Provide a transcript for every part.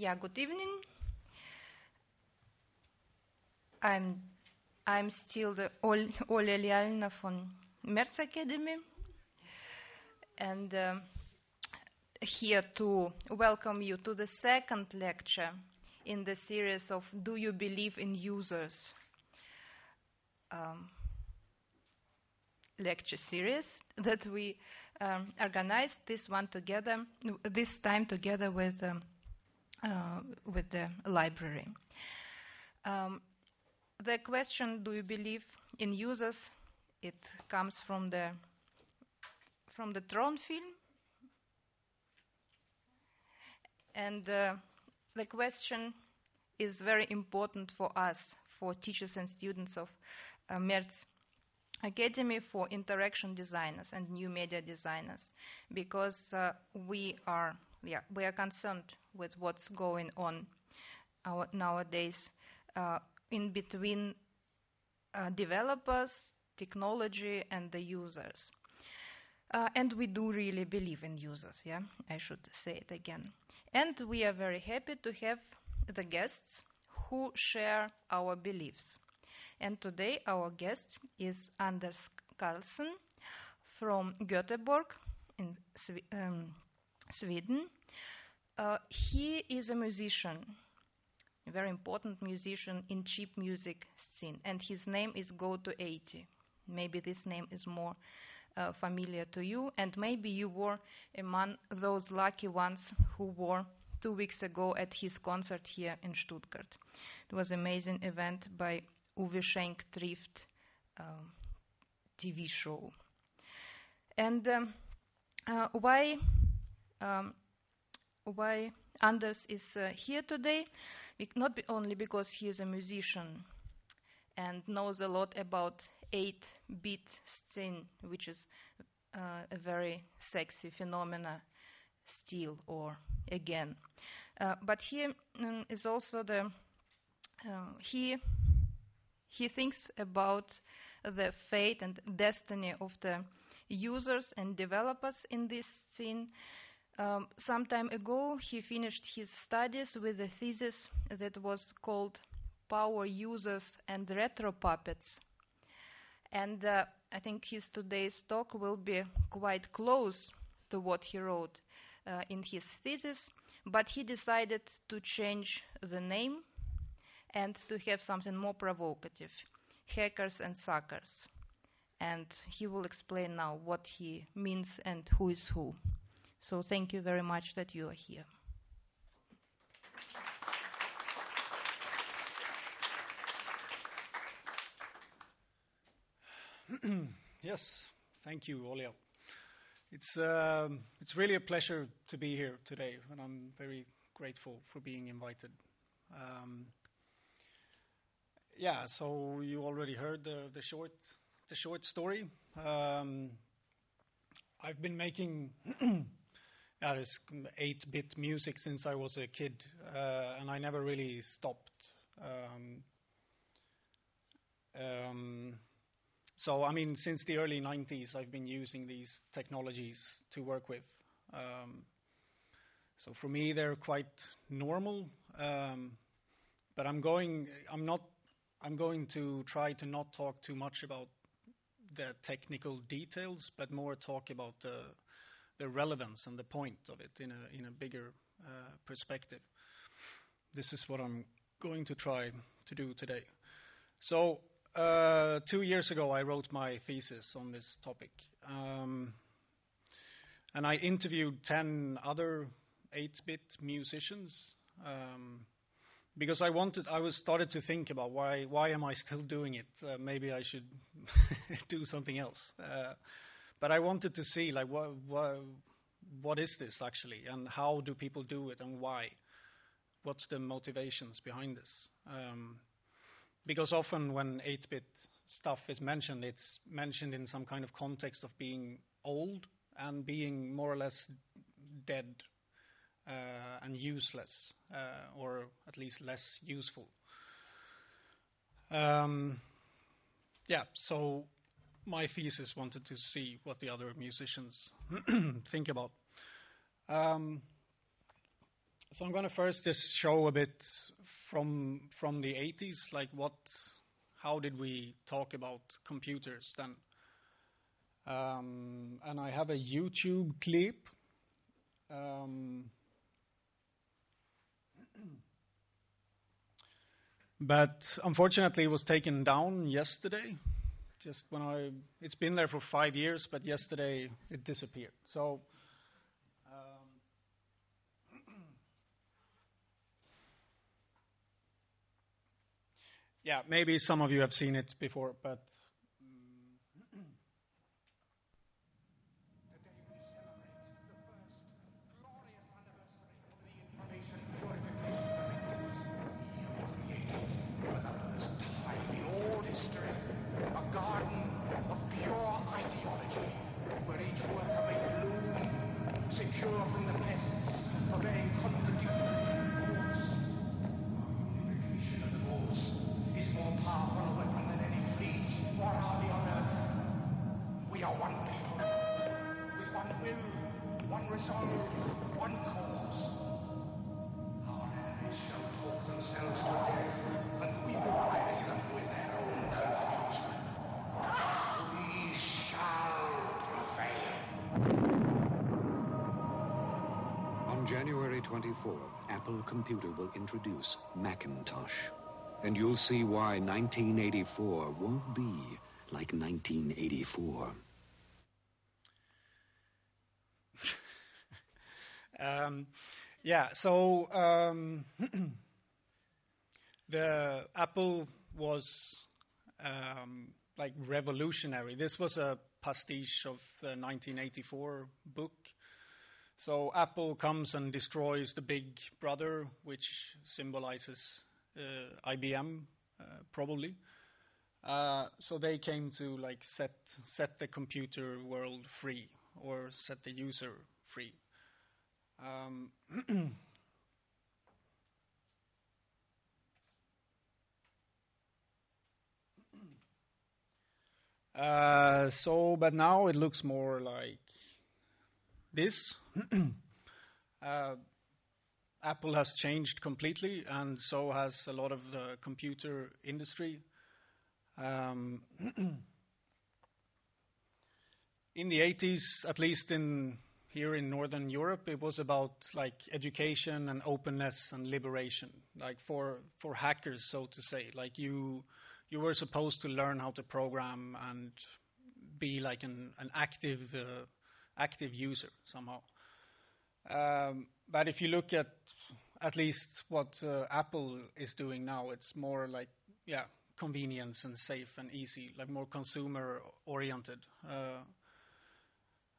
Yeah, good evening. I'm I'm still the Ol- Olia Lialina from Merz Academy, and um here to welcome you to the second lecture in the series of Do You Believe in Users? Um, lecture series that we um, organized this one together, this time together with um, uh, with the library. Um, the question, "Do you believe in users?" It comes from the from the Tron film, and uh, the question is very important for us, for teachers and students of uh, Merz Academy for interaction designers and new media designers, because uh, we are yeah we are concerned with what's going on our, nowadays uh, in between uh, developers, technology, and the users. Uh, and we do really believe in users, yeah, I should say it again. And we are very happy to have the guests who share our beliefs. And today our guest is Anders Carlsson from Göteborg in um, Sweden. Uh, he is a musician, a very important musician in chip music scene, and his name is Go to 80. Maybe this name is more uh, familiar to you, and maybe you were among those lucky ones who were two weeks ago at his concert here in Stuttgart. It was an amazing event by Uwe Schenk Trifft um, TV show. And um, uh, why um, why Anders is uh, here today? Not be- only because he is a musician and knows a lot about 8-bit scene, which is uh, a very sexy phenomena still or again. Uh, but he um, is also the uh, he he thinks about the fate and destiny of the users and developers in this scene. Um, some time ago, he finished his studies with a thesis that was called Power Users and Retro Puppets. And uh, I think his today's talk will be quite close to what he wrote uh, in his thesis, but he decided to change the name and to have something more provocative hackers and suckers. And he will explain now what he means and who is who. So thank you very much that you are here. Yes, thank you, Olja. It's um, it's really a pleasure to be here today, and I'm very grateful for being invited. Um, yeah, so you already heard the, the short the short story. Um, I've been making this 8-bit music since I was a kid, uh, and I never really stopped. Um, um, so, I mean, since the early 90s, I've been using these technologies to work with. Um, so, for me, they're quite normal. Um, but I'm going, I'm not, I'm going to try to not talk too much about the technical details, but more talk about the, the relevance and the point of it in a, in a bigger uh, perspective. This is what I'm going to try to do today. So, uh, two years ago, I wrote my thesis on this topic. Um, and I interviewed 10 other 8 bit musicians um, because I wanted, I was started to think about why, why am I still doing it? Uh, maybe I should do something else. Uh, but I wanted to see, like, what, what, what is this actually, and how do people do it, and why? What's the motivations behind this? Um, because often when 8 bit stuff is mentioned, it's mentioned in some kind of context of being old and being more or less dead uh, and useless, uh, or at least less useful. Um, yeah, so my thesis wanted to see what the other musicians think about. Um, So I'm going to first just show a bit from from the 80s, like what, how did we talk about computers then? Um, and I have a YouTube clip. Um, but unfortunately, it was taken down yesterday. Just when I, it's been there for five years, but yesterday it disappeared. So um, Yeah, maybe some of you have seen it before, but January 24th, Apple Computer will introduce Macintosh. And you'll see why 1984 won't be like 1984. um, yeah, so um, the Apple was um, like revolutionary. This was a pastiche of the 1984 book so Apple comes and destroys the big brother, which symbolizes uh, IBM, uh, probably. Uh, so they came to like set set the computer world free or set the user free. Um, uh, so, but now it looks more like this. uh, Apple has changed completely, and so has a lot of the computer industry. Um, in the 80s, at least in here in Northern Europe, it was about like education and openness and liberation, like for for hackers, so to say. Like you you were supposed to learn how to program and be like an an active uh, active user somehow. Um, but if you look at at least what uh, Apple is doing now, it's more like yeah, convenience and safe and easy, like more consumer oriented. Uh,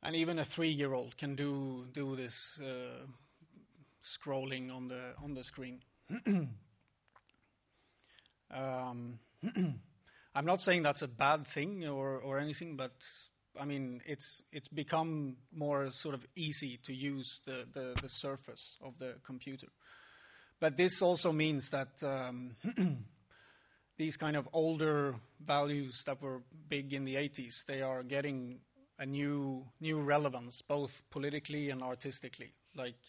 and even a three-year-old can do do this uh, scrolling on the on the screen. um, I'm not saying that's a bad thing or or anything, but I mean, it's it's become more sort of easy to use the, the, the surface of the computer. But this also means that um, these kind of older values that were big in the 80s, they are getting a new new relevance, both politically and artistically. Like,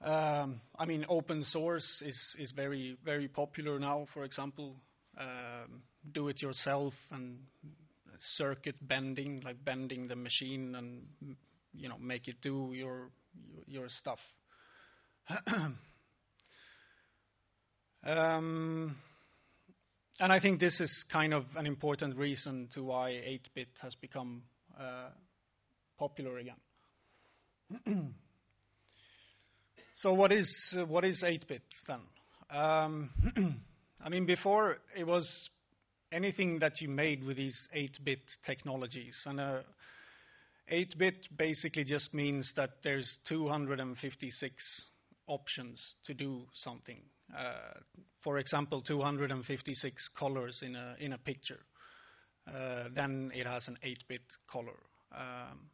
um, I mean, open source is is very very popular now. For example, um, do it yourself and circuit bending, like bending the machine and you know make it do your your stuff. um, and I think this is kind of an important reason to why 8-bit has become uh, popular again. so what is uh, what is 8-bit then? Um, I mean, before it was anything that you made with these 8-bit technologies. And 8-bit uh, basically just means that there's 256 options to do something. Uh, for example, 256 colors in a in a picture. Uh, then it has an 8-bit color. Um,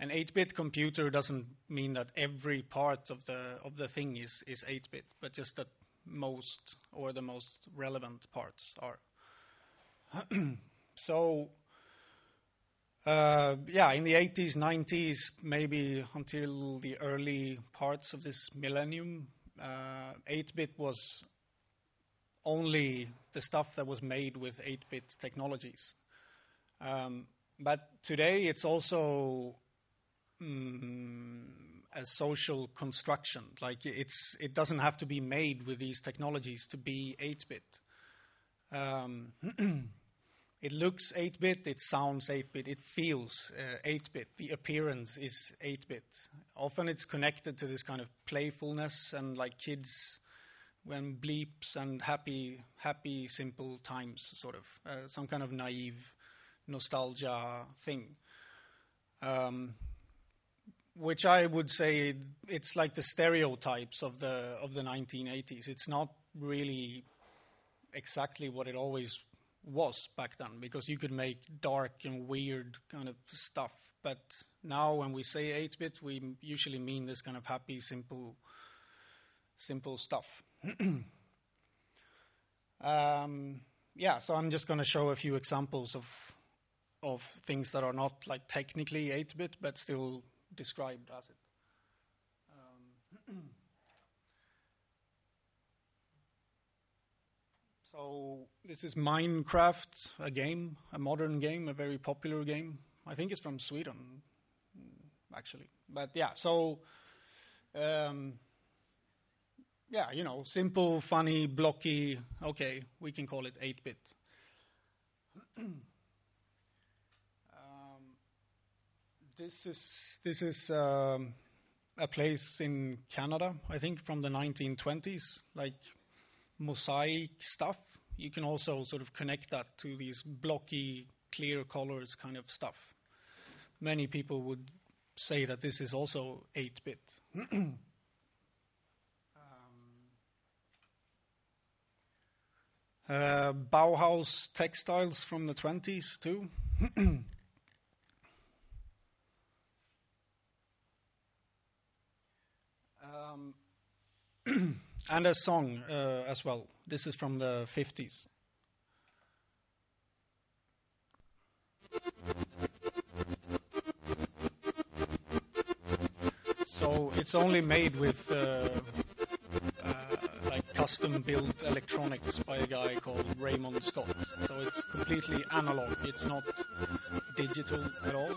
an 8-bit computer doesn't mean that every part of the of the thing is is 8-bit, but just that most or the most relevant parts are. so Uh, yeah, in the 80s, 90s, maybe until the early parts of this millennium, 8-bit uh, was only the stuff that was made with 8-bit technologies. Um, but today it's also mm, a social construction. Like it's, it doesn't have to be made with these technologies to be 8-bit. Um, it looks 8-bit, it sounds 8-bit, it feels 8-bit. Uh, the appearance is 8-bit. Often it's connected to this kind of playfulness and like kids when bleeps and happy, happy, simple times, sort of uh, some kind of naive nostalgia thing. Um, which I would say it's like the stereotypes of the of the 1980s. It's not really exactly what it always was back then because you could make dark and weird kind of stuff. But now when we say 8-bit, we usually mean this kind of happy, simple, simple stuff. um, yeah, so I'm just going to show a few examples of of things that are not like technically 8-bit but still described as it. So this is Minecraft, a game, a modern game, a very popular game. I think it's from Sweden, actually. But yeah, so um, yeah, you know, simple, funny, blocky. Okay, we can call it 8-bit. This is this is um, a place in Canada, I think, from the 1920s, like mosaic stuff. You can also sort of connect that to these blocky, clear colors kind of stuff. Many people would say that this is also 8-bit. um, uh, Bauhaus textiles from the 20s too. and a song uh, as well. This is from the 50s. So it's only made with uh, uh, like custom built electronics by a guy called Raymond Scott. So it's completely analog. It's not digital at all.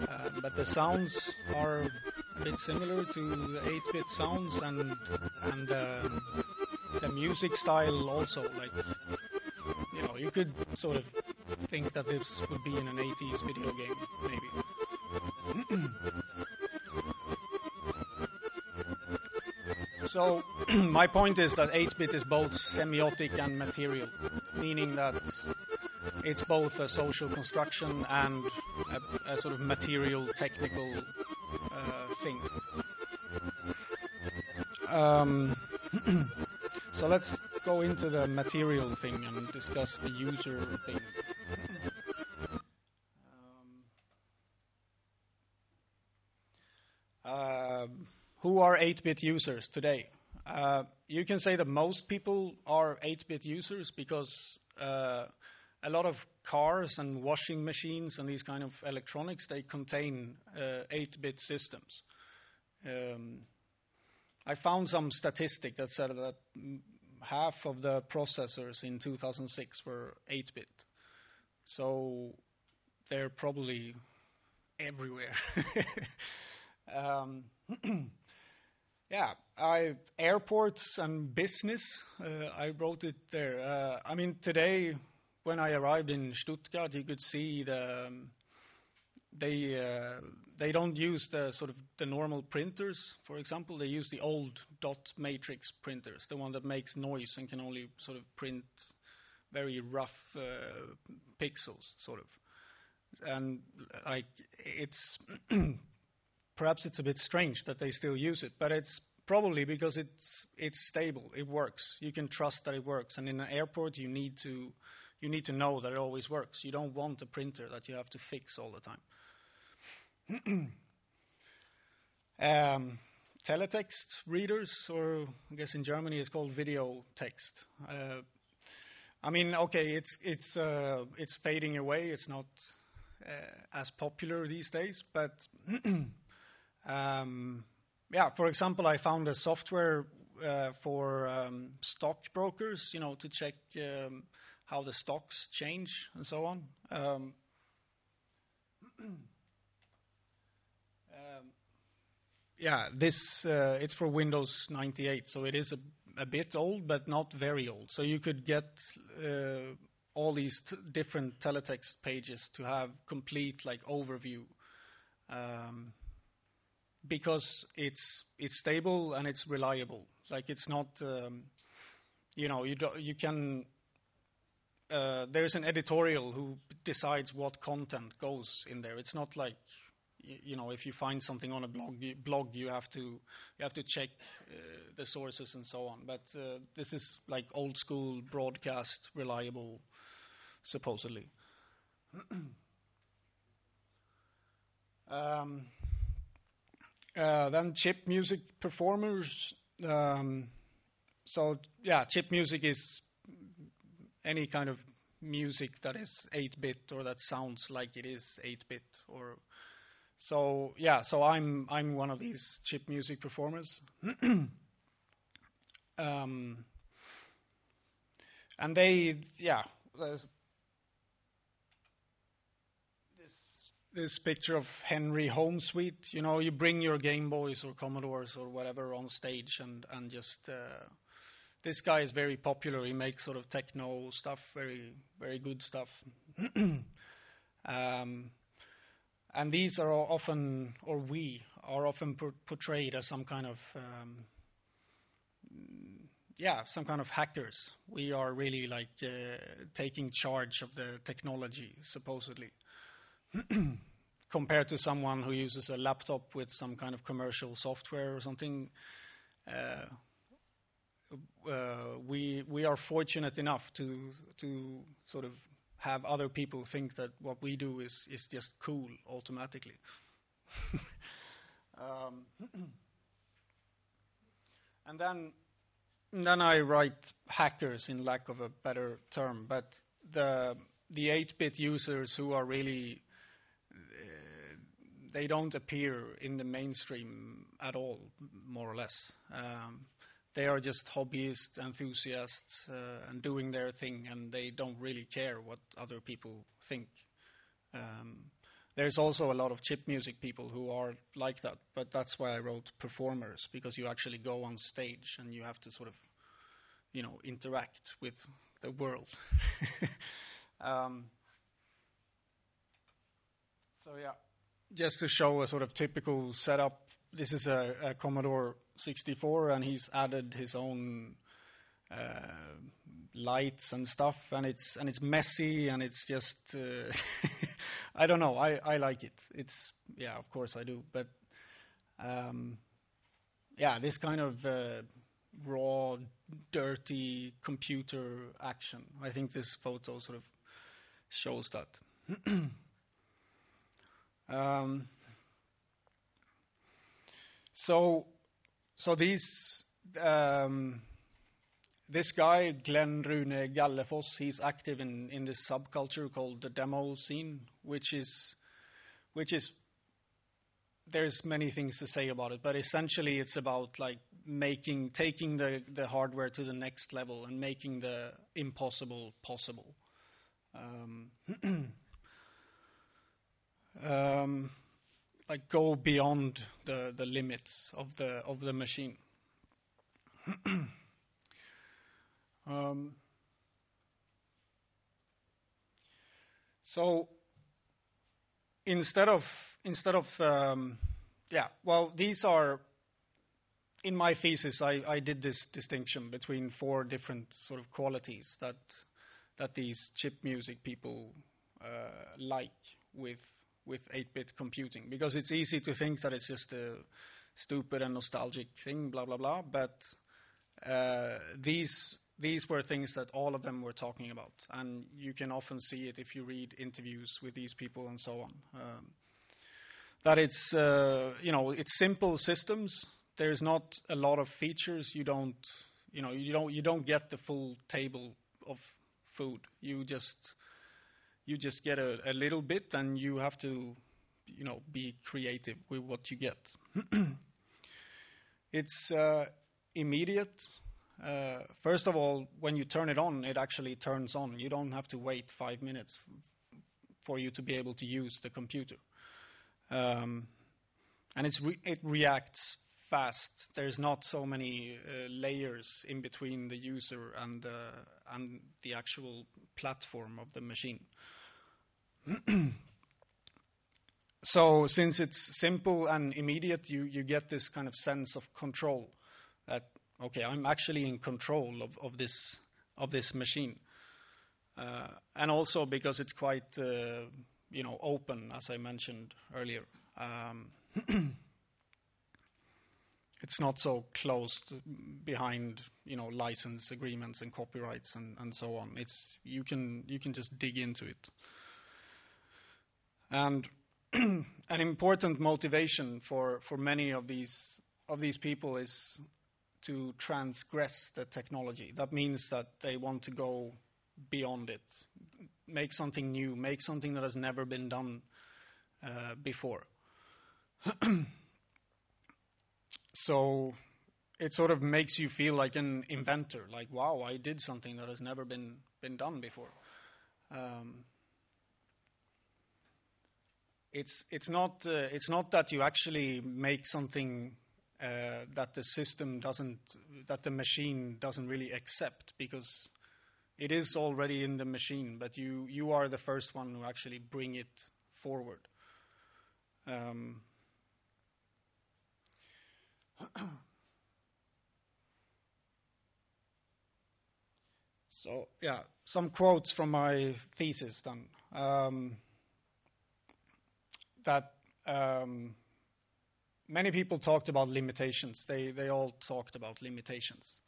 Uh, but the sounds are bit similar to the 8-bit sounds and and um, the music style also. Like you know, you could sort of think that this would be in an 80s video game, maybe. so my point is that 8-bit is both semiotic and material, meaning that it's both a social construction and a, a sort of material technical Um, so let's go into the material thing and discuss the user thing. Um, uh, who are 8-bit users today? Uh, you can say that most people are 8-bit users because uh, a lot of cars and washing machines and these kind of electronics they contain 8-bit uh, systems. Um, I found some statistic that said that half of the processors in 2006 were 8-bit. So they're probably everywhere. um, yeah, I, airports and business, uh, I wrote it there. Uh, I mean, today when I arrived in Stuttgart, you could see the um, they uh, they don't use the sort of the normal printers. For example, they use the old dot matrix printers, the one that makes noise and can only sort of print very rough uh, pixels, sort of. And like it's perhaps it's a bit strange that they still use it, but it's probably because it's it's stable. It works. You can trust that it works. And in an airport, you need to you need to know that it always works. You don't want a printer that you have to fix all the time. um, teletext readers, or I guess in Germany it's called video text. Uh, I mean, okay, it's it's uh, it's fading away. It's not as popular these days. But um, yeah, for example, I found a software uh, for um, stockbrokers, you know, to check um, how the stocks change and so on. Um, um, yeah, this uh, it's for Windows 98, so it is a, a, bit old, but not very old. So you could get uh, all these different teletext pages to have complete like overview, um, because it's it's stable and it's reliable. Like it's not, um, you know, you do, you can. Uh, there's an editorial who decides what content goes in there. It's not like you know, if you find something on a blog, you, blog you have to you have to check uh, the sources and so on. But uh, this is like old school broadcast, reliable, supposedly. um, uh, then chip music performers. Um, so yeah, chip music is any kind of music that is 8-bit or that sounds like it is 8-bit or so yeah, so I'm I'm one of these chip music performers. um, and they yeah, this this picture of Henry Homesweet. You know, you bring your Game Boys or Commodores or whatever on stage and and just. Uh, this guy is very popular. He makes sort of techno stuff, very very good stuff. um, and these are often, or we are often portrayed as some kind of, um, yeah, some kind of hackers. We are really like uh, taking charge of the technology, supposedly, compared to someone who uses a laptop with some kind of commercial software or something. Uh, uh, we we are fortunate enough to to sort of have other people think that what we do is, is just cool automatically. um, and then, then I write hackers in lack of a better term, but the the 8-bit users who are really uh, they don't appear in the mainstream at all, more or less. Um, they are just hobbyists, enthusiasts, uh, and doing their thing, and they don't really care what other people think. Um, there's also a lot of chip music people who are like that, but that's why I wrote performers because you actually go on stage and you have to sort of, you know, interact with the world. um, so yeah, just to show a sort of typical setup. This is a, a Commodore 64, and he's added his own uh, lights and stuff, and it's and it's messy, and it's just uh, I don't know. I I like it. It's yeah, of course I do, but um, yeah, this kind of uh, raw, dirty computer action. I think this photo sort of shows that. um, so so these, um, this guy, Glenn Rune Gallefoss, he's active in, in this subculture called the demo scene, which is, which is, there's many things to say about it, but essentially it's about like making, taking the, the hardware to the next level and making the impossible possible. Um, um, like go beyond the, the limits of the of the machine. um, so instead of instead of um, yeah, well, these are in my thesis. I, I did this distinction between four different sort of qualities that that these chip music people uh, like with with 8-bit computing because it's easy to think that it's just a stupid and nostalgic thing, blah blah blah. But uh, these these were things that all of them were talking about, and you can often see it if you read interviews with these people and so on. Um, that it's uh, you know it's simple systems. There's not a lot of features. You don't you know you don't you don't get the full table of food. You just you just get a, a little bit, and you have to, you know, be creative with what you get. it's uh, immediate. Uh, first of all, when you turn it on, it actually turns on. You don't have to wait five minutes for you to be able to use the computer. Um, and it's re- it reacts fast. There's not so many uh, layers in between the user and and the actual platform of the machine. so since it's simple and immediate, you, you get this kind of sense of control that okay, I'm actually in control of, of this of this machine, uh, and also because it's quite uh, you know open, as I mentioned earlier. Um, it's not so closed behind you know license agreements and copyrights and, and so on. It's you can you can just dig into it. And an important motivation for, for many of these of these people is to transgress the technology. That means that they want to go beyond it, make something new, make something that has never been done uh, before. so it sort of makes you feel like an inventor, like wow, I did something that has never been been done before. Um, it's it's not uh, it's not that you actually make something uh, that the system doesn't that the machine doesn't really accept because it is already in the machine, but you you are the first one who actually bring it forward. Um, so yeah, some quotes from my thesis then. Um, that um, many people talked about limitations. They they all talked about limitations.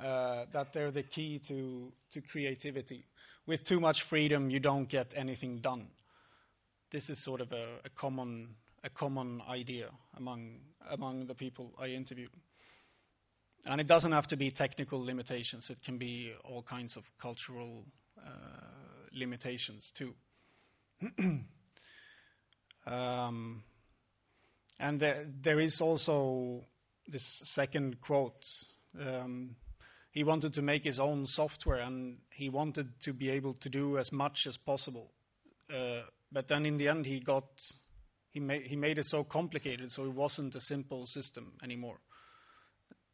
Uh, that they're the key to to creativity. With too much freedom, you don't get anything done. This is sort of a, a common a common idea among among the people I interviewed. And it doesn't have to be technical limitations. It can be all kinds of cultural uh, limitations too. um, and there, there is also this second quote. Um, he wanted to make his own software and he wanted to be able to do as much as possible. Uh, but then in the end, he got he made he made it so complicated, so it wasn't a simple system anymore.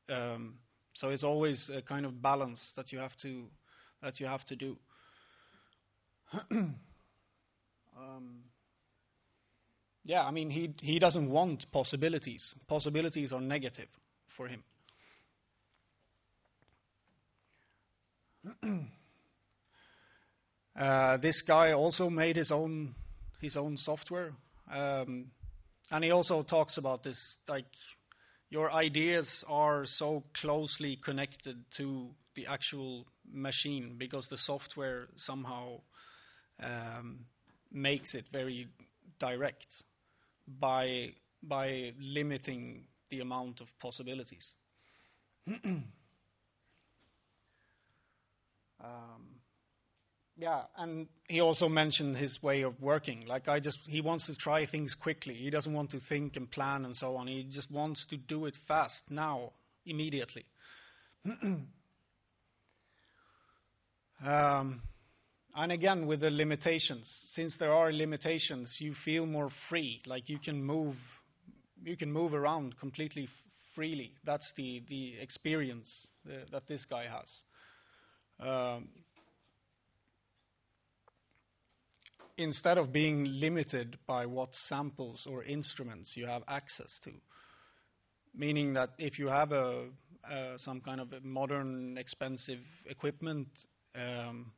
Um, so it's always a kind of balance that you have to that you have to do. um, yeah, I mean he he doesn't want possibilities. Possibilities are negative for him. uh, this guy also made his own his own software, um, and he also talks about this like your ideas are so closely connected to the actual machine because the software somehow um, makes it very direct by by limiting the amount of possibilities. um, yeah, and he also mentioned his way of working. Like I just, he wants to try things quickly. He doesn't want to think and plan and so on. He just wants to do it fast now, immediately. um, and again, with the limitations, since there are limitations, you feel more free. Like you can move, you can move around completely freely. That's the the experience uh, that this guy has. Um, instead of being limited by what samples or instruments you have access to, meaning that if you have a, uh, some kind of modern, expensive equipment. Um,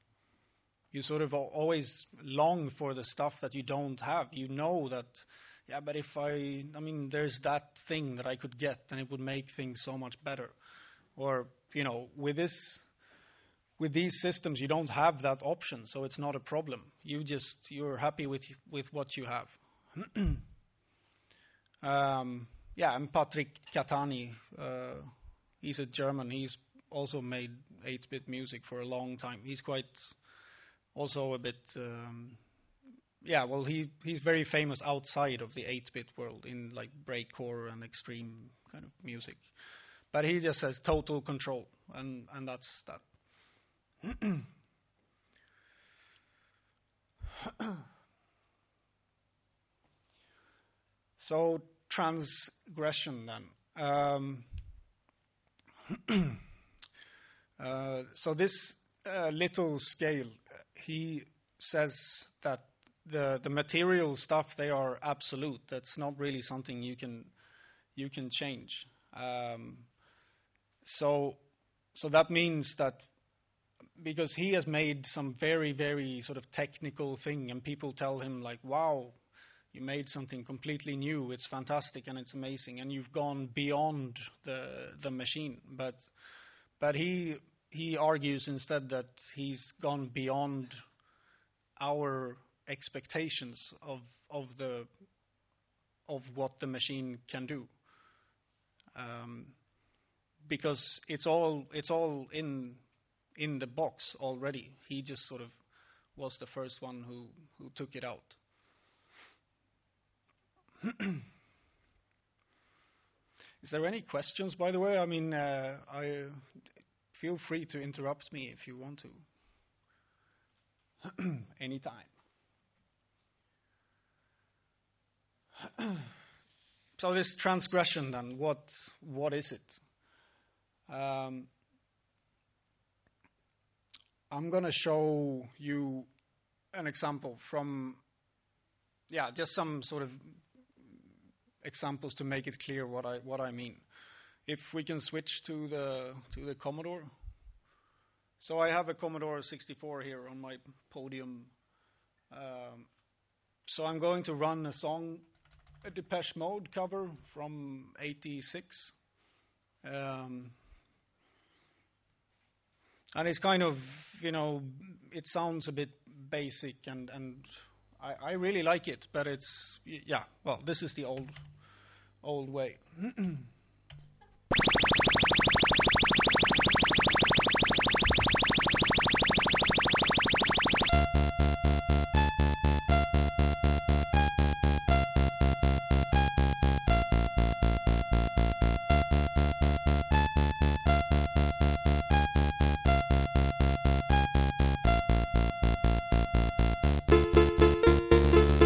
you sort of always long for the stuff that you don't have. You know that, yeah, but if I, I mean, there's that thing that I could get and it would make things so much better. Or, you know, with this, with these systems, you don't have that option, so it's not a problem. You just, you're happy with, with what you have. um, yeah, and Patric Catani, uh, he's a German. He's also made 8-bit music for a long time. He's quite also a bit. Um, yeah, well, he he's very famous outside of the 8-bit world in like breakcore and extreme kind of music, but he just says total control, and and that's that. so transgression then. Um, uh, so this uh, little scale, he says that the the material stuff they are absolute. That's not really something you can you can change. Um, so so that means that because he has made some very very sort of technical thing, and people tell him like, "Wow, you made something completely new. It's fantastic and it's amazing, and you've gone beyond the the machine." But but he he argues instead that he's gone beyond our expectations of of the of what the machine can do. Um, because it's all it's all in in the box already. He just sort of was the first one who who took it out. Is there any questions, by the way? I mean, uh, I feel free to interrupt me if you want to. Anytime. so this transgression, then, what what is it? Um, I'm going to show you an example from, yeah, just some sort of examples to make it clear what I what I mean. If we can switch to the to the Commodore. So I have a Commodore 64 here on my podium. Um, so I'm going to run a song, a Depeche Mode cover from '86. Um, and it's kind of you know it sounds a bit basic and I, I really like it but it's yeah well this is the old old way チョコレートは?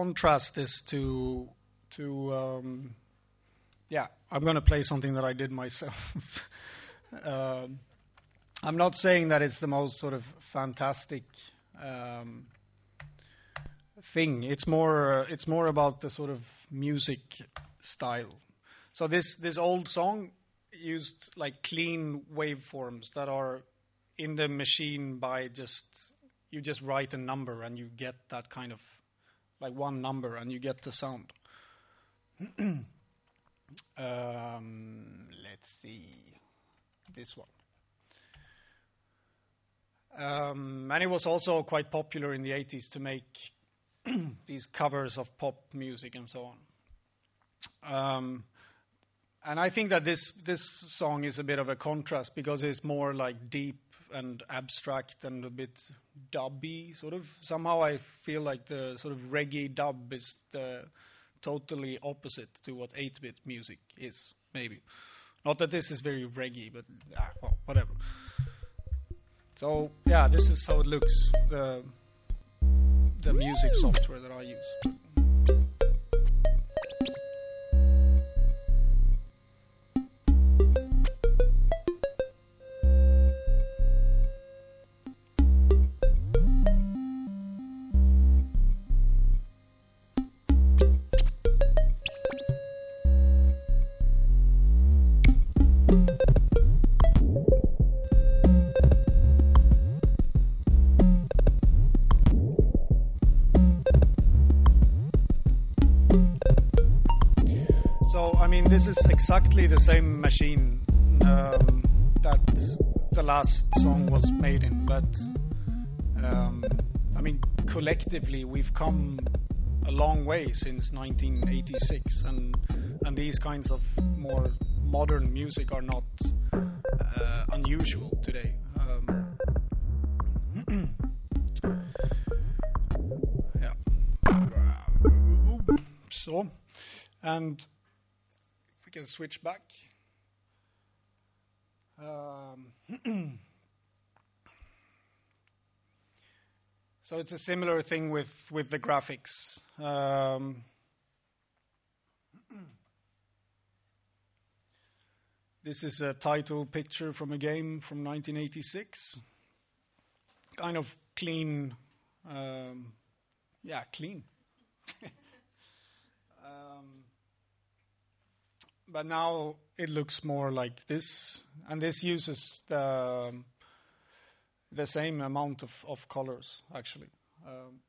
Contrast this to to um, yeah. I'm going to play something that I did myself. um, I'm not saying that it's the most sort of fantastic um, thing. It's more uh, it's more about the sort of music style. So this this old song used like clean waveforms that are in the machine by just you just write a number and you get that kind of like one number and you get the sound. um, let's see this one. Um, and it was also quite popular in the 80s to make these covers of pop music and so on. Um, and I think that this this song is a bit of a contrast because it's more like deep and abstract and a bit dubby sort of. Somehow I feel like the sort of reggae dub is the totally opposite to what 8-bit music is. Maybe not that this is very reggae, but ah, well, whatever. So yeah, this is how it looks. The the music software that I use. This is exactly the same machine um, that the last song was made in, but um, I mean, collectively, we've come a long way since 1986, and and these kinds of more modern music are not uh, unusual today. Um, yeah. So, and we can switch back. Um, so it's a similar thing with, with the graphics. Um, this is a title picture from a game from 1986. Kind of clean, um, yeah, clean. but now it looks more like this, and this uses the the same amount of, of colors actually. Um,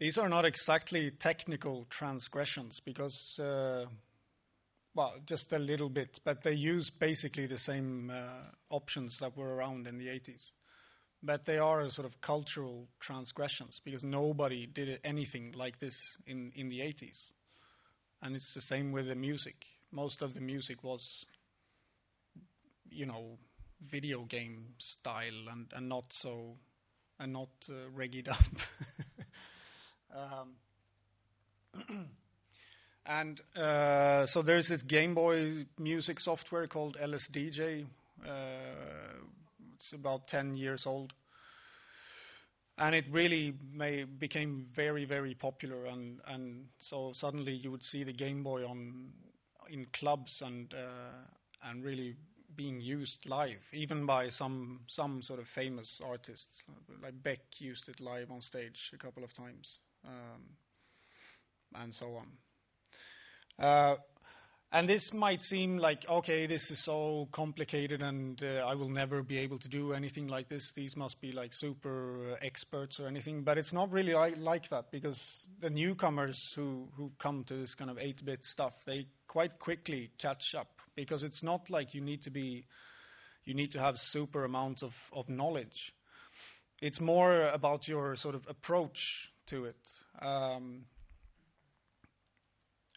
These are not exactly technical transgressions because uh, well, just a little bit, but they use basically the same uh, options that were around in the 80s. But they are sort of cultural transgressions because nobody did anything like this in, in the 80s. And it's the same with the music. Most of the music was, you know, video game style and, and not so, and not uh, reggae up. um, And uh, so there's this Game Boy music software called LSDJ. Uh, it's about 10 years old. And it really may, became very, very popular. And, and so suddenly you would see the Game Boy on, in clubs and, uh, and really being used live, even by some, some sort of famous artists. Like Beck used it live on stage a couple of times, um, and so on. Uh, and this might seem like, okay, this is so complicated and uh, I will never be able to do anything like this. These must be like super uh, experts or anything. But it's not really like, like that because the newcomers who, who come to this kind of 8 bit stuff, they quite quickly catch up because it's not like you need to be, you need to have super amounts of, of knowledge. It's more about your sort of approach to it. Um,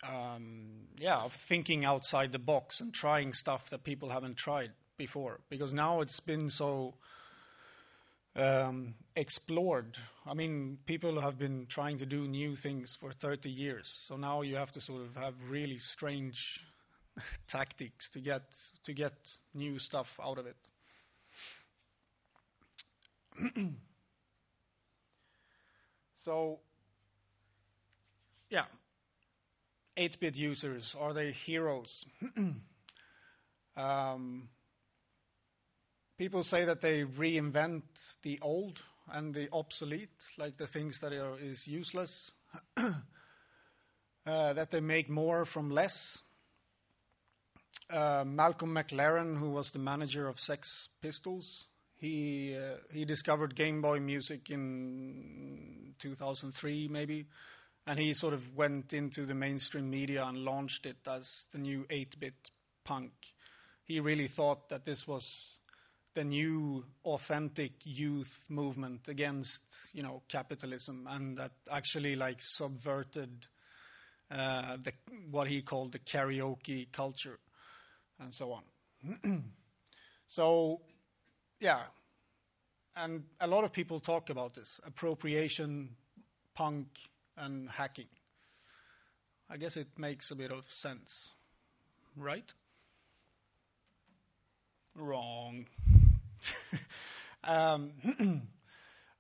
um, yeah, of thinking outside the box and trying stuff that people haven't tried before. Because now it's been so um, explored. I mean, people have been trying to do new things for 30 years. So now you have to sort of have really strange tactics to get to get new stuff out of it. so, yeah, 8 bit users? Are they heroes? um, people say that they reinvent the old and the obsolete, like the things that are is useless. uh, that they make more from less. Uh, Malcolm McLaren, who was the manager of Sex Pistols, he uh, he discovered Game Boy music in 2003, maybe, and he sort of went into the mainstream media and launched it as the new 8 bit punk. He really thought that this was the new authentic youth movement against you know capitalism and that actually like subverted uh, the, what he called the karaoke culture and so on so yeah and a lot of people talk about this appropriation punk and hacking. I guess it makes a bit of sense, right? Wrong. um,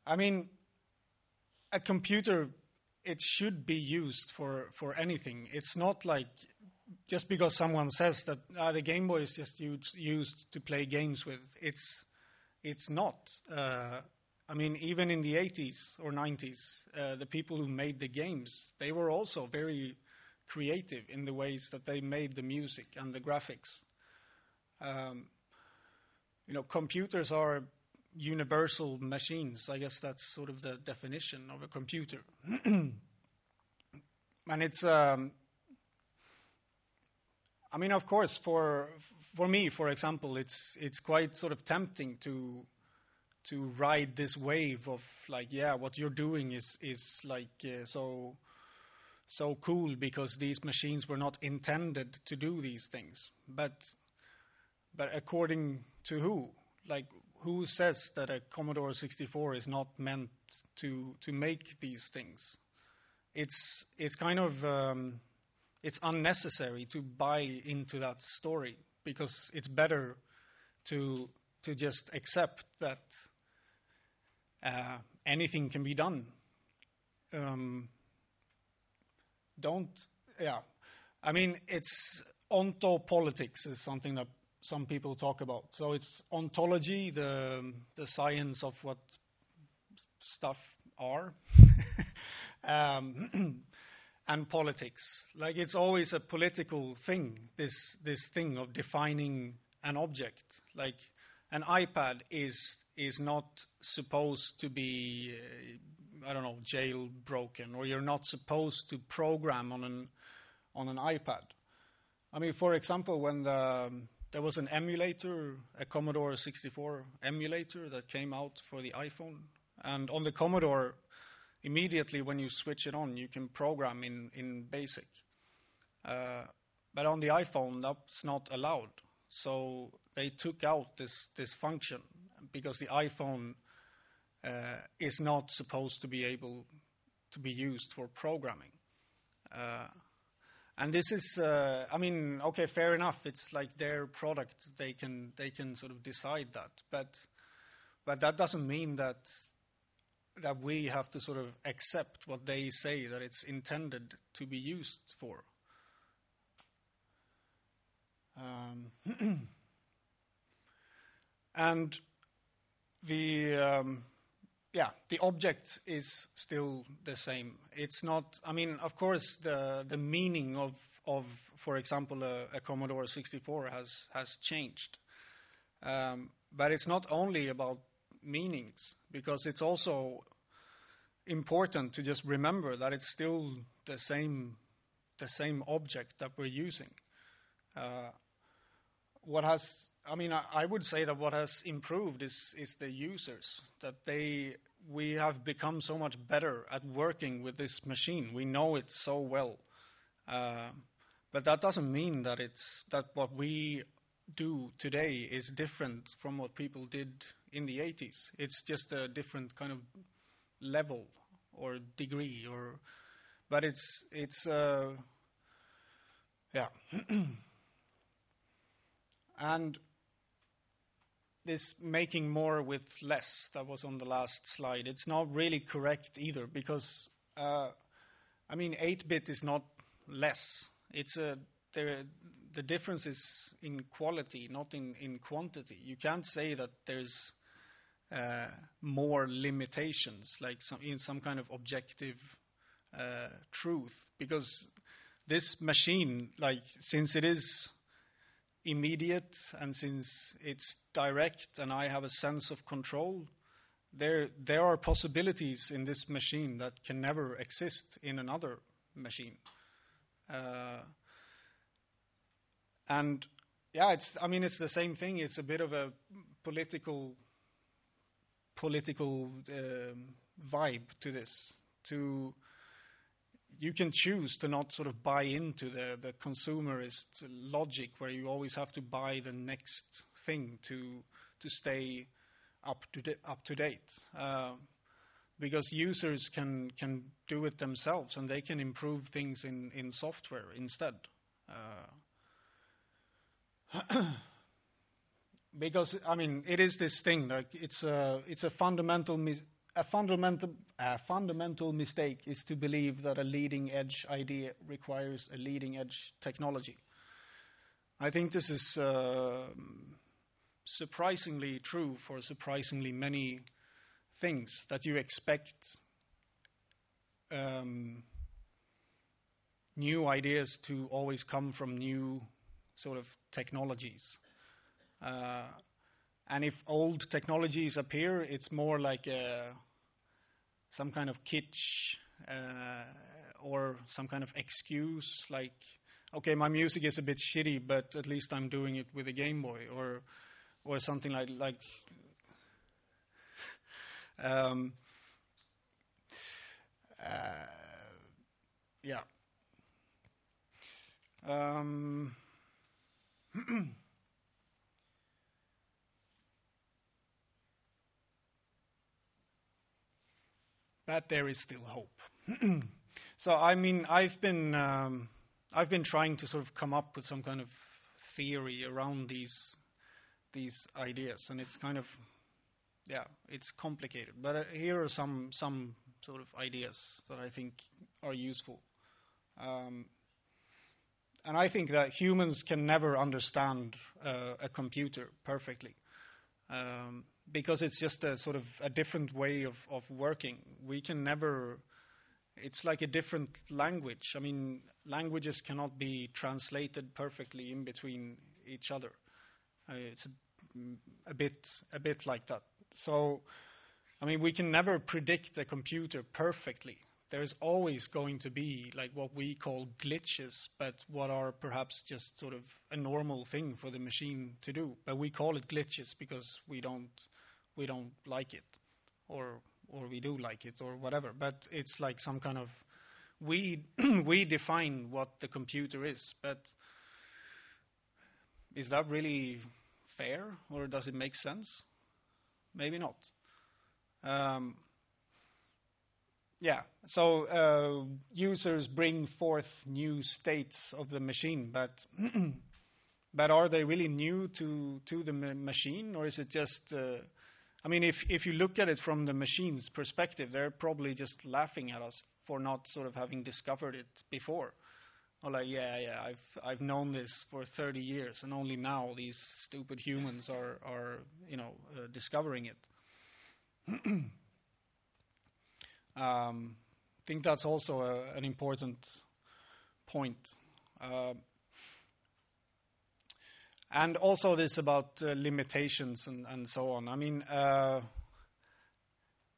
I mean, a computer, it should be used for, for anything. It's not like just because someone says that ah, the Game Boy is just used, used to play games with. It's, it's not. Uh, I mean, even in the 80s or 90s, uh, the people who made the games, they were also very creative in the ways that they made the music and the graphics. Um, you know, computers are universal machines. I guess that's sort of the definition of a computer. and it's, um, I mean, of course, for for me, for example, it's it's quite sort of tempting to to ride this wave of like, yeah, what you're doing is is like uh, so so cool because these machines were not intended to do these things. But but according to who? Like who says that a Commodore 64 is not meant to to make these things? It's it's kind of um, it's unnecessary to buy into that story because it's better to to just accept that uh, anything can be done. Um, don't yeah, I mean it's ontopolitics is something that some people talk about. So it's ontology, the the science of what stuff are, um, and politics. Like it's always a political thing. This this thing of defining an object. Like an iPad is is not supposed to be. Uh, I don't know, jailbroken, or you're not supposed to program on an on an iPad. I mean, for example, when the there was an emulator, a Commodore 64 emulator that came out for the iPhone. And on the Commodore, immediately when you switch it on, you can program in, in BASIC. Uh, but on the iPhone, that's not allowed. So they took out this, this function because the iPhone uh, is not supposed to be able to be used for programming. Uh, and this is, uh, I mean, okay, fair enough. It's like their product; they can they can sort of decide that. But but that doesn't mean that that we have to sort of accept what they say that it's intended to be used for. Um, and the um, yeah, the object is still the same. It's not. I mean, of course, the the meaning of of, for example, a, a Commodore 64 has has changed, um, but it's not only about meanings because it's also important to just remember that it's still the same the same object that we're using. Uh, what has I mean, I, I, would say that what has improved is is the users that they we have become so much better at working with this machine. We know it so well, uh, but that doesn't mean that it's that what we do today is different from what people did in the 80s. It's just a different kind of level or degree, or but it's it's uh, yeah. And this making more with less that was on the last slide, it's not really correct either because, uh, I mean, 8 bit is not less. It's a, the difference is in quality, not in, in quantity. You can't say that there's uh, more limitations, like some, in some kind of objective uh, truth, because this machine, like since it is immediate and since it's direct and I have a sense of control, there, there are possibilities in this machine that can never exist in another machine. Uh, and yeah, it's, I mean, it's the same thing. It's a bit of a political, political um, vibe to this. To you can choose to not sort of buy into the, the consumerist logic where you always have to buy the next thing to to stay up to up to date. Uh, because users can can do it themselves and they can improve things in, in software instead. Uh, because I mean, it is this thing like it's a it's a fundamental mis- a fundamental, a fundamental mistake is to believe that a leading edge idea requires a leading edge technology. I think this is uh, surprisingly true for surprisingly many things that you expect um, new ideas to always come from new sort of technologies. Uh, and if old technologies appear, it's more like a, some kind of kitsch uh, or some kind of excuse, like, okay, my music is a bit shitty, but at least I'm doing it with a Game Boy, or or something like like. um, uh, yeah. Um, but there is still hope. so I mean, I've been um, I've been trying to sort of come up with some kind of theory around these these ideas, and it's kind of yeah, it's complicated. But uh, here are some some sort of ideas that I think are useful. Um, and I think that humans can never understand uh, a computer perfectly. Um, because it's just a sort of a different way of, of working. We can never, it's like a different language. I mean, languages cannot be translated perfectly in between each other. Uh, it's a, a, bit, a bit like that. So, I mean, we can never predict a computer perfectly. There's always going to be like what we call glitches, but what are perhaps just sort of a normal thing for the machine to do. But we call it glitches because we don't we don't like it, or or we do like it, or whatever. But it's like some kind of we we define what the computer is, but is that really fair, or does it make sense? Maybe not. Um, yeah, so uh, users bring forth new states of the machine, but but are they really new to to the ma- machine, or is it just uh, I mean, if, if you look at it from the machine's perspective, they're probably just laughing at us for not sort of having discovered it before. Or like, yeah, yeah, I've I've known this for 30 years, and only now these stupid humans are are you know uh, discovering it. um, I think that's also a, an important point. Uh, and also this about uh, limitations and, and so on. I mean, uh,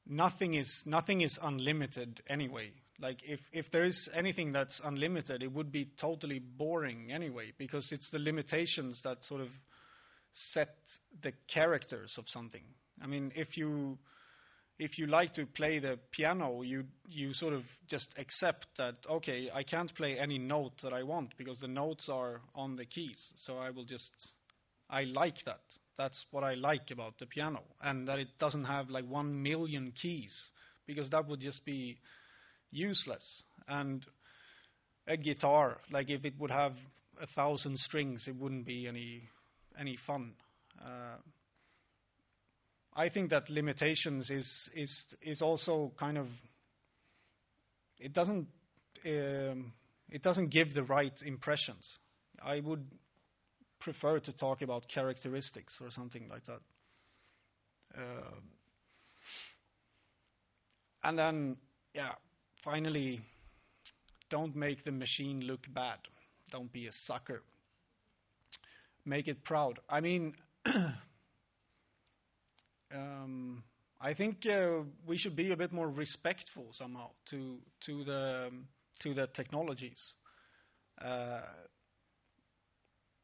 nothing is nothing is unlimited anyway. Like if if there is anything that's unlimited, it would be totally boring anyway because it's the limitations that sort of set the characters of something. I mean, if you if you like to play the piano, you you sort of just accept that okay, I can't play any note that I want because the notes are on the keys. So I will just I like that. That's what I like about the piano, and that it doesn't have like one million keys because that would just be useless. And a guitar, like if it would have a thousand strings, it wouldn't be any any fun. Uh, I think that limitations is is is also kind of it doesn't um, it doesn't give the right impressions. I would prefer to talk about characteristics or something like that. Uh, and then, yeah, finally, don't make the machine look bad. Don't be a sucker. Make it proud. I mean, um, I think uh, we should be a bit more respectful somehow to to the to the technologies. Uh,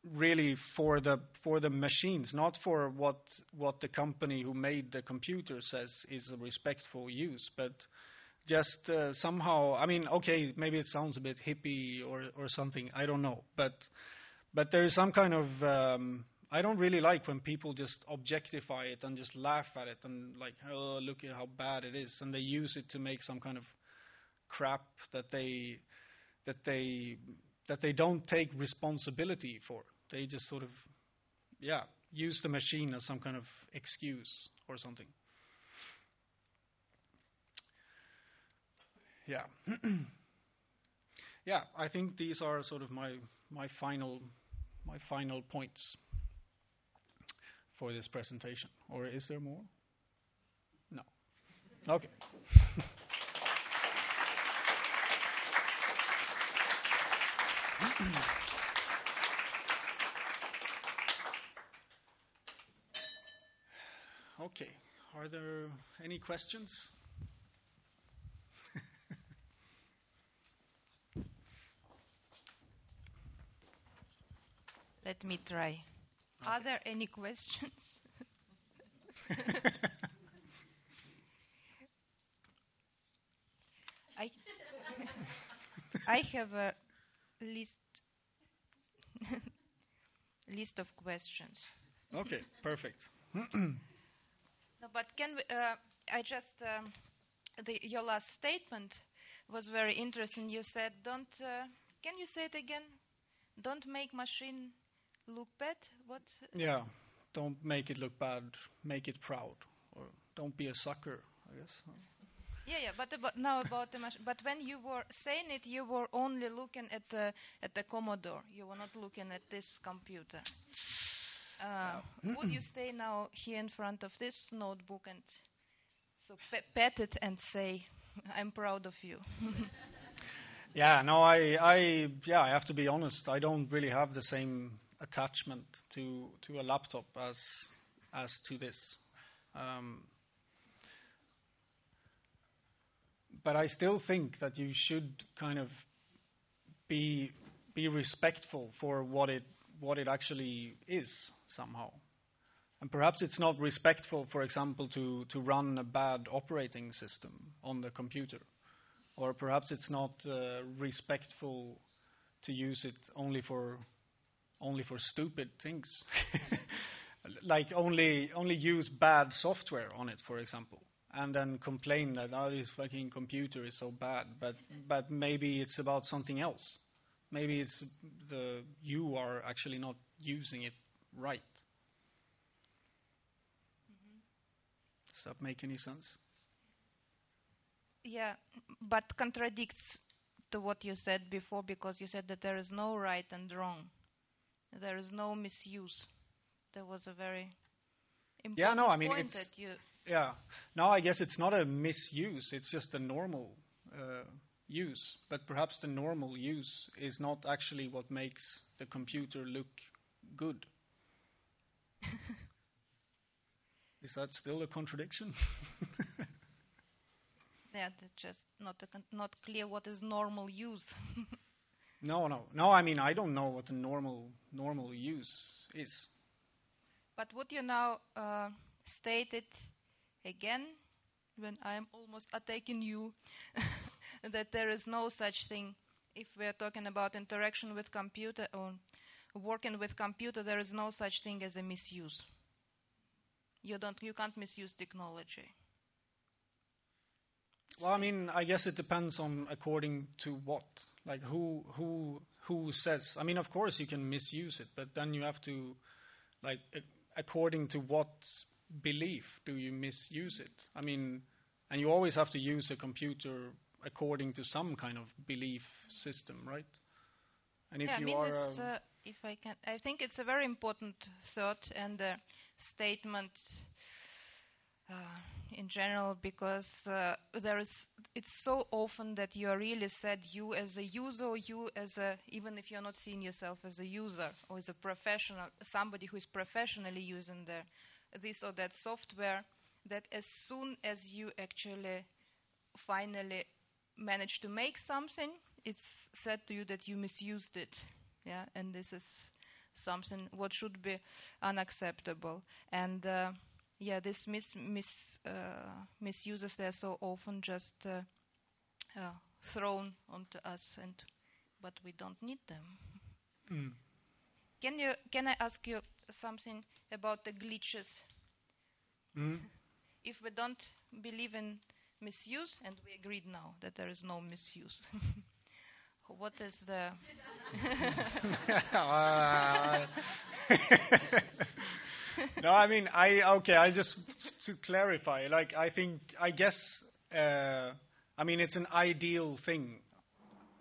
really for the for the machines, not for what what the company who made the computer says is a respectful use, but just uh, somehow. I mean, okay, maybe it sounds a bit hippie or or something. I don't know, but but there is some kind of um, I don't really like when people just objectify it and just laugh at it and like, oh, look at how bad it is, and they use it to make some kind of crap that they that they that they don't take responsibility for. They just sort of, yeah, use the machine as some kind of excuse or something. Yeah. yeah, I think these are sort of my, my final my final points for this presentation. Or is there more? No. Okay. okay. Are there any questions? Let me try. Are there any questions? I, I have a list list of questions. Okay, perfect. No, but can we, uh, I just um, the, your last statement was very interesting. You said, "Don't." Uh, can you say it again? Don't make machine look bad. What? Yeah, don't make it look bad. Make it proud, or don't be a sucker. I guess. Yeah, yeah, but about, now about the machine. But when you were saying it, you were only looking at the at the Commodore. You were not looking at this computer. Uh, would you stay now here in front of this notebook and so pe- pat it and say, "I'm proud of you"? Yeah, no, I, I, yeah, I have to be honest. I don't really have the same attachment to to a laptop as as to this. Um, but I still think that you should kind of be be respectful for what it what it actually is somehow. And perhaps it's not respectful, for example, to, to run a bad operating system on the computer. Or perhaps it's not uh, respectful to use it only for only for stupid things. like only only use bad software on it, for example, and then complain that oh, this fucking computer is so bad. But but maybe it's about something else. Maybe it's the you are actually not using it right. Mm-hmm. Does that make any sense? Yeah, but contradicts to what you said before because you said that there is no right and wrong. There is no misuse. There was a very important Yeah, no, I mean, it's- Yeah. No, I guess it's not a misuse. It's just a normal uh, use. But perhaps the normal use is not actually what makes the computer look good. is that still a contradiction? yeah, that's just not a not clear what is normal use. no, no, no. I mean, I don't know what the normal normal use is. but would you now uh, state it again when I am almost attacking you that there is no such thing if we are talking about interaction with computer or working with computer there is no such thing as a misuse you don't you can't misuse technology Well, I mean, I guess it depends on according to what. Like who who who says. I mean, of course you can misuse it, but then you have to, like, according to what belief do you misuse it? I mean, and you always have to use a computer according to some kind of belief system, right? And if yeah, I mean, are, um, uh, if I can, I think it's a very important thought and uh, statement uh, in general because uh, there is. It's so often that you are really said you as a user, or you as a even if you're not seeing yourself as a user or as a professional, somebody who is professionally using the this or that software, that as soon as you actually finally manage to make something, it's said to you that you misused it. Yeah, and this is something what should be unacceptable. And uh, yeah, this mis, mis uh, misuses they're so often just uh, uh, thrown onto us, and but we don't need them. Can you can I ask you something about the glitches? If we don't believe in misuse, and we agreed now that there is no misuse, what is the no, I mean, I okay. I just to clarify, like, I think, I guess, uh, I mean, it's an ideal thing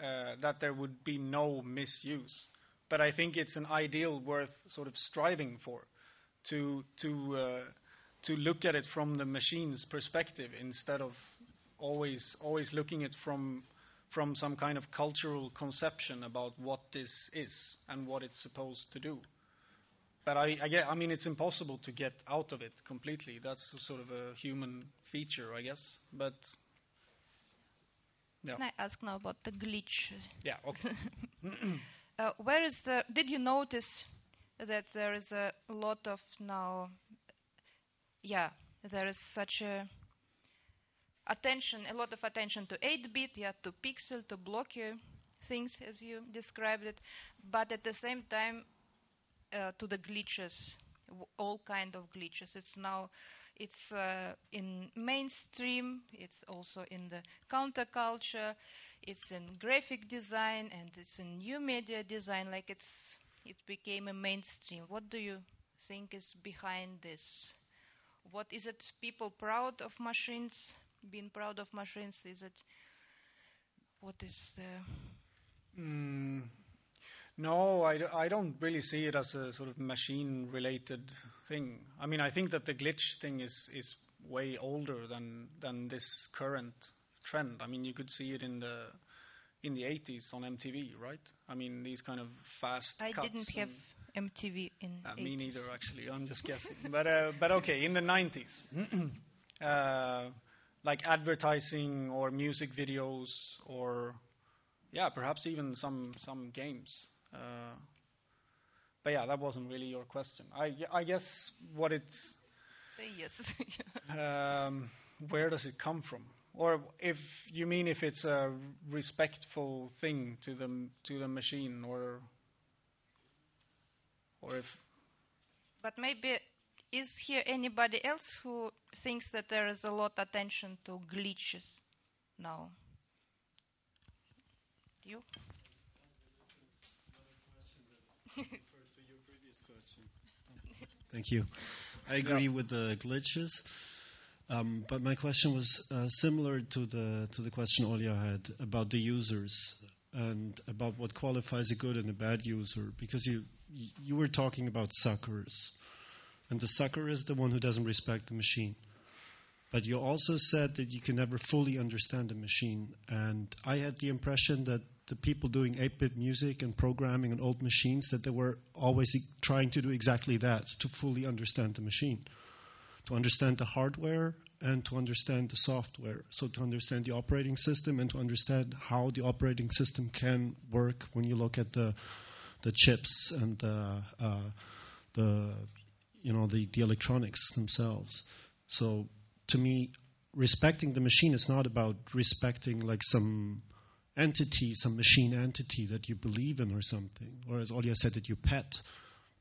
uh, that there would be no misuse, but I think it's an ideal worth sort of striving for, to to uh, to look at it from the machine's perspective instead of always always looking at from from some kind of cultural conception about what this is and what it's supposed to do. But I, I, get, I mean, it's impossible to get out of it completely. That's sort of a human feature, I guess. But yeah, Can I ask now about the glitch? yeah, okay. Uh, where is the? Did you notice that there is a lot of now? Yeah, there is such a attention, a lot of attention to 8-bit, yeah, to pixel, to blocky things as you described it, but at the same time uh, to the glitches, all kind of glitches. It's now it's uh, in mainstream. It's also in the counterculture. It's in graphic design and it's in new media design. Like it's it became a mainstream. What do you think is behind this? What is it? People proud of machines? Being proud of machines? Is it? What is the? Mm, no, I don't really see it as a sort of machine related thing. I mean, I think that the glitch thing is, is way older than, than this current trend. I mean, you could see it in the in the 80s on MTV, right? I mean, these kind of fast I didn't have MTV in. uh, me neither, actually. I'm just guessing. but uh, but okay, in the 90s, uh, like advertising or music videos or yeah, perhaps even some some games. Uh, but yeah, that wasn't really your question. I I guess what it's Say yes. um, where does it come from? Or if you mean if it's a respectful thing to the to the machine, or or if But maybe is here anybody else who thinks that there is a lot of attention to glitches now? You? Thank you. I agree with the glitches, um, but my question was uh, similar to the to the question Olia had about the users and about what qualifies a good and a bad user. Because you you were talking about suckers, and the sucker is the one who doesn't respect the machine. But you also said that you can never fully understand a machine, and I had the impression that the people doing 8-bit music and programming on old machines that they were always trying to do exactly that to fully understand the machine to understand the hardware and to understand the software. So to understand the operating system and to understand how the operating system can work when you look at the the chips and the uh, the you know the, the electronics themselves. So to me respecting the machine is not about respecting like some entity, some machine entity that you believe in or something, or as Olia said, that you pet,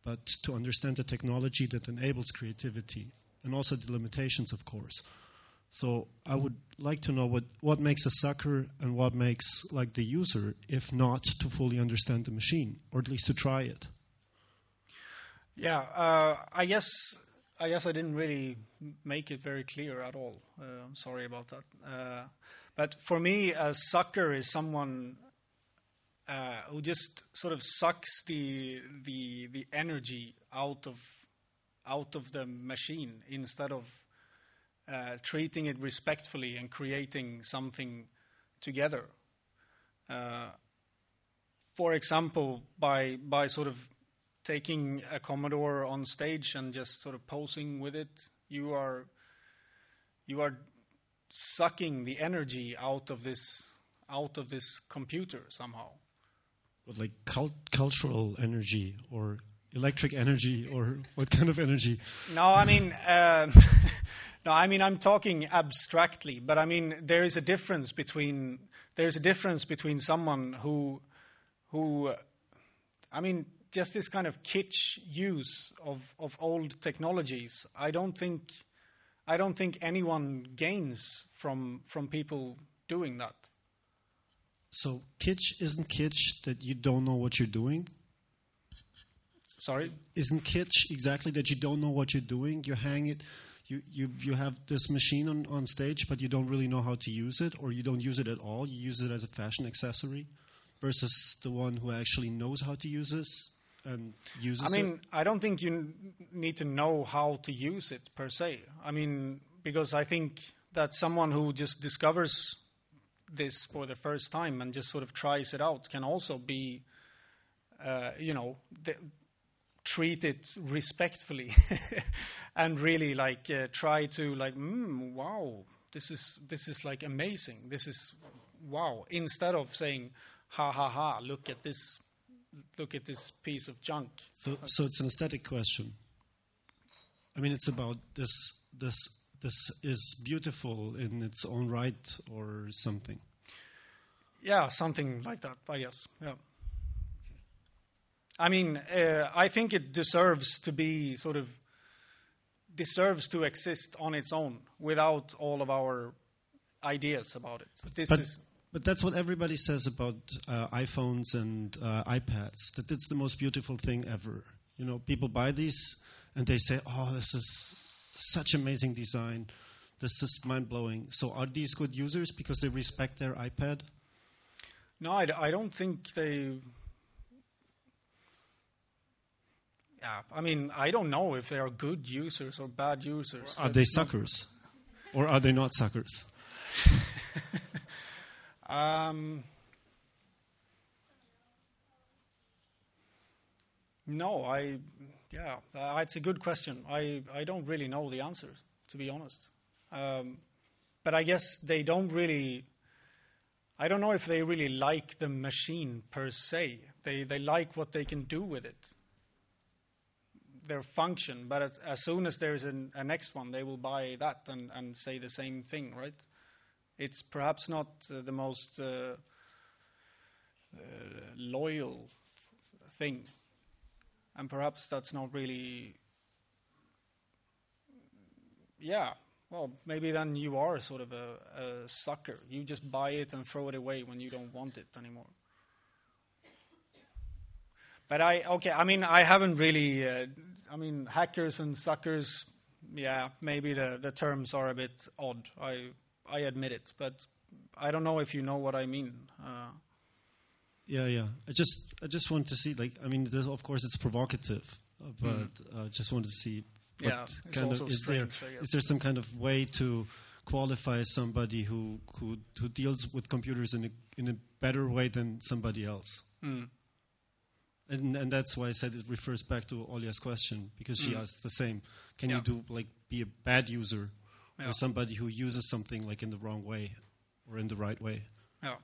but to understand the technology that enables creativity and also the limitations, of course. So I would like to know what, what makes a sucker and what makes like the user, if not to fully understand the machine, or at least to try it. Yeah, uh, I guess I guess I didn't really make it very clear at all. Uh, I'm sorry about that. Uh, but for me, a sucker is someone uh, who just sort of sucks the the the energy out of out of the machine instead of uh, treating it respectfully and creating something together. Uh, for example, by by sort of taking a Commodore on stage and just sort of posing with it, you are you are sucking the energy out of this out of this computer somehow. But like cult- cultural energy or electric energy or what kind of energy? No, I mean, um, no, I mean, I'm talking abstractly, but I mean, there is a difference between there's a difference between someone who, who, uh, I mean, just this kind of kitsch use of of old technologies. I don't think, I don't think anyone gains from from people doing that. So kitsch isn't kitsch that you don't know what you're doing. Sorry. Isn't kitsch exactly that you don't know what you're doing? You hang it, you, you, you have this machine on, on stage, but you don't really know how to use it, or you don't use it at all. You use it as a fashion accessory, versus the one who actually knows how to use this and uses I mean, it. I don't think you need to know how to use it per se. I mean, because I think that someone who just discovers this for the first time and just sort of tries it out can also be, uh, you know, th- treat it respectfully and really like uh, try to like, mm, wow, this is this is like amazing. This is wow. Instead of saying, ha ha ha, look at this, look at this piece of junk. So, so it's an aesthetic question. I mean, it's about this this this is beautiful in its own right or something. Yeah, something like that, I guess. Yeah. I mean, uh, I think it deserves to be sort of deserves to exist on its own without all of our ideas about it. But this But, is but that's what everybody says about uh, iPhones and uh, iPads. That it's the most beautiful thing ever. You know, people buy these and they say, "Oh, this is such amazing design. This is mind blowing." So, are these good users because they respect their iPad? no, I, d- I don't think they. Yeah, I mean, I don't know if they are good users or bad users. Are they suckers, or are they not suckers? Um, no, I, yeah, uh, it's a good question. I, I don't really know the answer, to be honest. Um, but I guess they don't really. I don't know if they really like the machine per se. They they like what they can do with it, their function. But as, as soon as there's an, a next one, they will buy that and, and say the same thing, right? It's perhaps not uh, the most uh, uh, loyal thing, and perhaps that's not really. Yeah, well, maybe then you are sort of a, a sucker. You just buy it and throw it away when you don't want it anymore. But I okay. I mean, I haven't really. Uh, I mean, hackers and suckers. Yeah, maybe the, the terms are a bit odd. I I admit it, but I don't know if you know what I mean. Uh, Yeah, yeah. I just, I just want to see, like, I mean, of course, it's provocative, uh, but I just want to see what Yeah, kind of is there. strange, guess. Is there some kind of way to qualify somebody who who who deals with computers in a in a better way than somebody else? mm, And and that's why I said it refers back to Olia's question because she Mm. asked the same. Can you do like be a bad user Yeah. or somebody who uses something like in the wrong way or in the right way? yeah.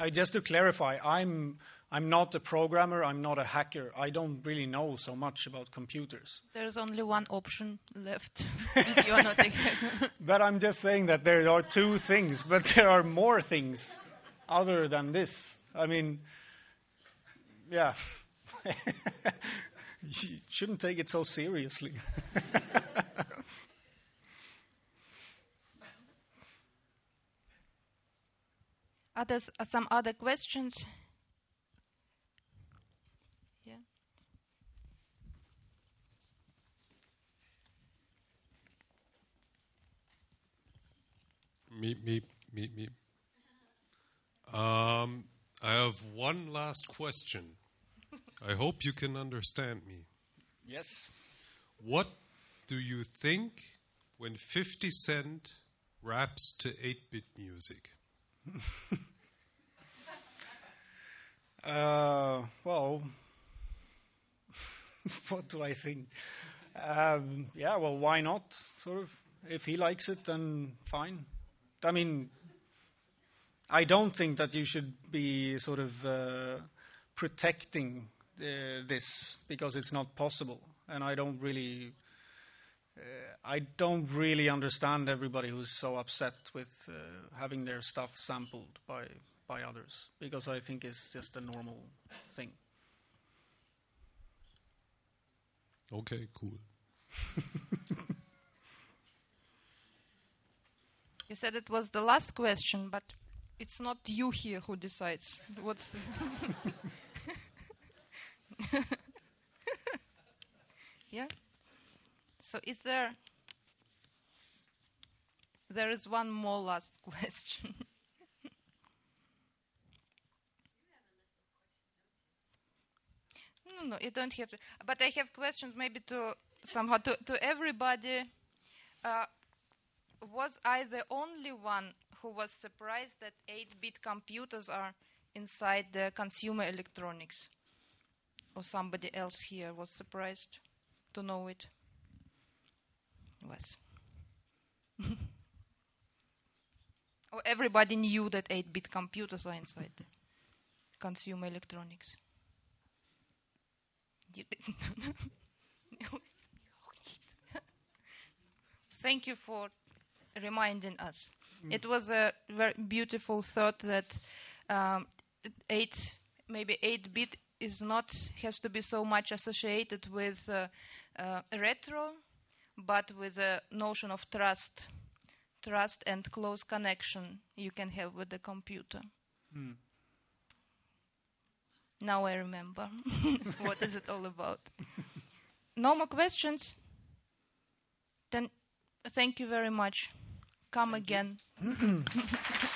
I, just to clarify, I'm I'm not a programmer. I'm not a hacker. I don't really know so much about computers. There's only one option left you're not a hacker. But I'm just saying that there are two things, but there are more things other than this. I mean, yeah. you shouldn't take it so seriously. Others, uh, some other questions? Yeah. Me, me, me, me. Um, I have one last question. I hope you can understand me. yes. What do you think when 50 Cent raps to 8 bit music? Uh, well, what do I think? Um, yeah, well, why not? Sort of. If he likes it, then fine. I mean, I don't think that you should be sort of uh, protecting uh, this because it's not possible, and I don't really. Uh, I don't really understand everybody who's so upset with uh, having their stuff sampled by by others because I think it's just a normal thing. Okay, cool. You said it was the last question, but it's not you here who decides. What's the yeah? So is there there is one more last question. no, no, you don't have to. But I have questions maybe to somehow to, to everybody. Uh, was I the only one who was surprised that 8-bit computers are inside the consumer electronics? Or somebody else here was surprised to know it? Was. or everybody knew that 8-bit computers are inside the consumer electronics. You didn't. Thank you for reminding us. It was a very beautiful thought that um, eight, maybe eight bit is not has to be so much associated with uh, uh, retro, but with a notion of trust, trust and close connection you can have with the computer. Hmm. Now I remember what is it all about. No more questions? Then thank you very much. Come again.